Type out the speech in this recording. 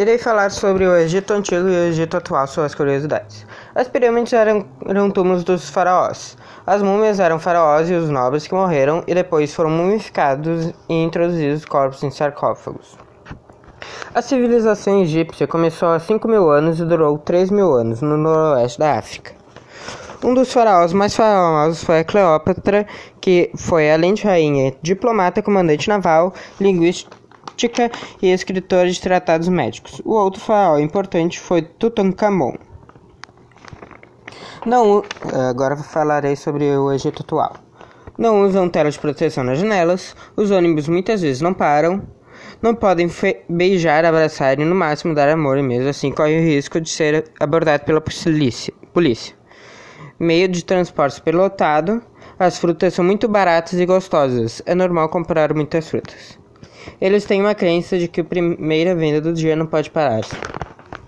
Irei falar sobre o Egito Antigo e o Egito Atual, suas curiosidades. As pirâmides eram, eram túmulos dos faraós. As múmias eram faraós e os nobres que morreram e depois foram mumificados e introduzidos corpos em sarcófagos. A civilização egípcia começou há 5 mil anos e durou 3 mil anos no noroeste da África. Um dos faraós mais famosos foi a Cleópatra, que foi, além de rainha, diplomata, comandante naval, linguista e escritora de tratados médicos. O outro faraó importante foi Tutankhamon. Não, agora falarei sobre o Egito atual. Não usam tela de proteção nas janelas, os ônibus muitas vezes não param, não podem beijar, abraçar e no máximo dar amor e mesmo assim corre o risco de ser abordado pela polícia. polícia. Meio de transporte superlotado, as frutas são muito baratas e gostosas, é normal comprar muitas frutas. Eles têm uma crença de que a primeira venda do dia não pode parar.